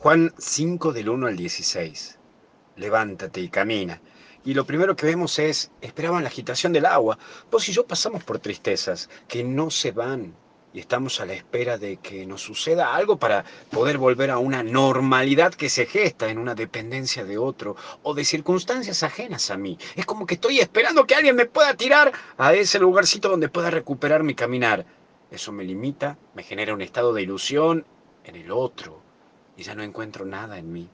Juan 5 del 1 al 16. Levántate y camina. Y lo primero que vemos es, esperaban la agitación del agua. Vos y yo pasamos por tristezas que no se van y estamos a la espera de que nos suceda algo para poder volver a una normalidad que se gesta en una dependencia de otro o de circunstancias ajenas a mí. Es como que estoy esperando que alguien me pueda tirar a ese lugarcito donde pueda recuperar mi caminar. Eso me limita, me genera un estado de ilusión en el otro y ya no encuentro nada en mí.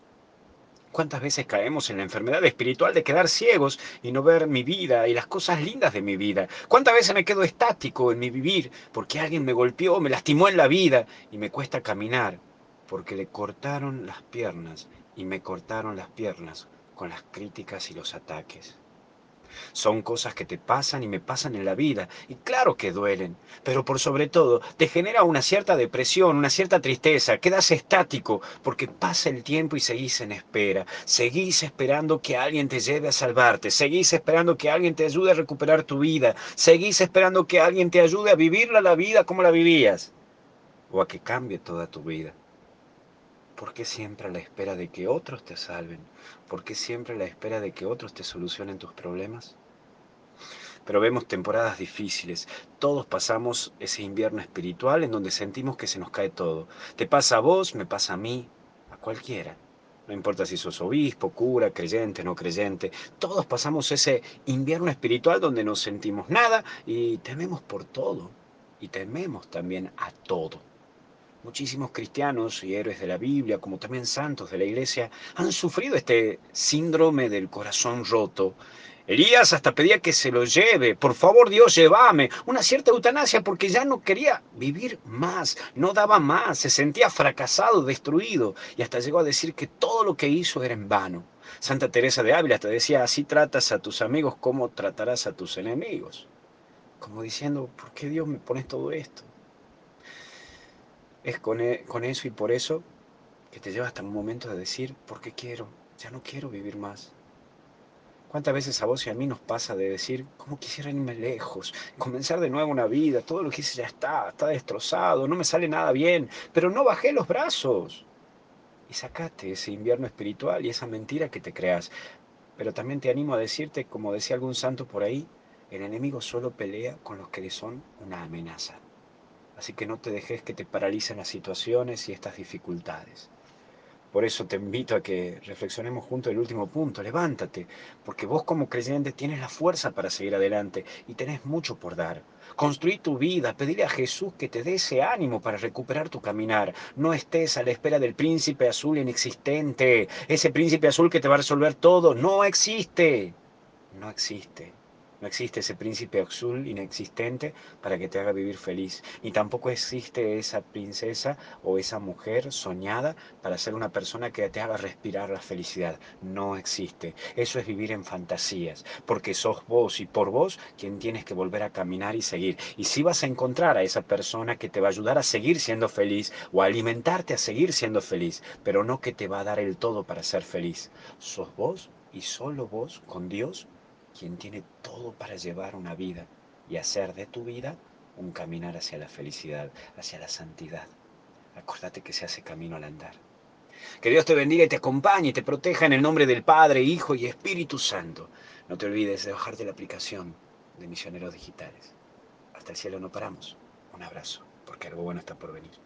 ¿Cuántas veces caemos en la enfermedad espiritual de quedar ciegos y no ver mi vida y las cosas lindas de mi vida? ¿Cuántas veces me quedo estático en mi vivir porque alguien me golpeó, me lastimó en la vida y me cuesta caminar porque le cortaron las piernas y me cortaron las piernas con las críticas y los ataques? Son cosas que te pasan y me pasan en la vida. Y claro que duelen. Pero por sobre todo, te genera una cierta depresión, una cierta tristeza. Quedas estático porque pasa el tiempo y seguís en espera. Seguís esperando que alguien te lleve a salvarte. Seguís esperando que alguien te ayude a recuperar tu vida. Seguís esperando que alguien te ayude a vivirla la vida como la vivías. O a que cambie toda tu vida. ¿Por qué siempre a la espera de que otros te salven? ¿Por qué siempre a la espera de que otros te solucionen tus problemas? Pero vemos temporadas difíciles. Todos pasamos ese invierno espiritual en donde sentimos que se nos cae todo. Te pasa a vos, me pasa a mí, a cualquiera. No importa si sos obispo, cura, creyente, no creyente. Todos pasamos ese invierno espiritual donde no sentimos nada y tememos por todo. Y tememos también a todo. Muchísimos cristianos y héroes de la Biblia, como también santos de la iglesia, han sufrido este síndrome del corazón roto. Elías hasta pedía que se lo lleve, por favor Dios, llévame, una cierta eutanasia porque ya no quería vivir más, no daba más, se sentía fracasado, destruido y hasta llegó a decir que todo lo que hizo era en vano. Santa Teresa de Ávila hasta decía, así tratas a tus amigos como tratarás a tus enemigos. Como diciendo, ¿por qué Dios me pones todo esto? Es con, e, con eso y por eso que te lleva hasta un momento de decir, ¿por qué quiero? Ya no quiero vivir más. ¿Cuántas veces a vos y a mí nos pasa de decir, ¿cómo quisiera irme lejos? Comenzar de nuevo una vida, todo lo que hice ya está, está destrozado, no me sale nada bien, pero no bajé los brazos. Y sacate ese invierno espiritual y esa mentira que te creas. Pero también te animo a decirte, como decía algún santo por ahí, el enemigo solo pelea con los que le son una amenaza. Así que no te dejes que te paralicen las situaciones y estas dificultades. Por eso te invito a que reflexionemos juntos el último punto. Levántate, porque vos como creyente tienes la fuerza para seguir adelante y tenés mucho por dar. Construí tu vida, pedile a Jesús que te dé ese ánimo para recuperar tu caminar. No estés a la espera del príncipe azul inexistente, ese príncipe azul que te va a resolver todo. No existe, no existe. No existe ese príncipe azul inexistente para que te haga vivir feliz. Ni tampoco existe esa princesa o esa mujer soñada para ser una persona que te haga respirar la felicidad. No existe. Eso es vivir en fantasías. Porque sos vos y por vos quien tienes que volver a caminar y seguir. Y si vas a encontrar a esa persona que te va a ayudar a seguir siendo feliz o a alimentarte a seguir siendo feliz. Pero no que te va a dar el todo para ser feliz. Sos vos y solo vos con Dios quien tiene todo para llevar una vida y hacer de tu vida un caminar hacia la felicidad, hacia la santidad. Acordate que se hace camino al andar. Que Dios te bendiga y te acompañe y te proteja en el nombre del Padre, Hijo y Espíritu Santo. No te olvides de bajarte la aplicación de Misioneros Digitales. Hasta el cielo no paramos. Un abrazo, porque algo bueno está por venir.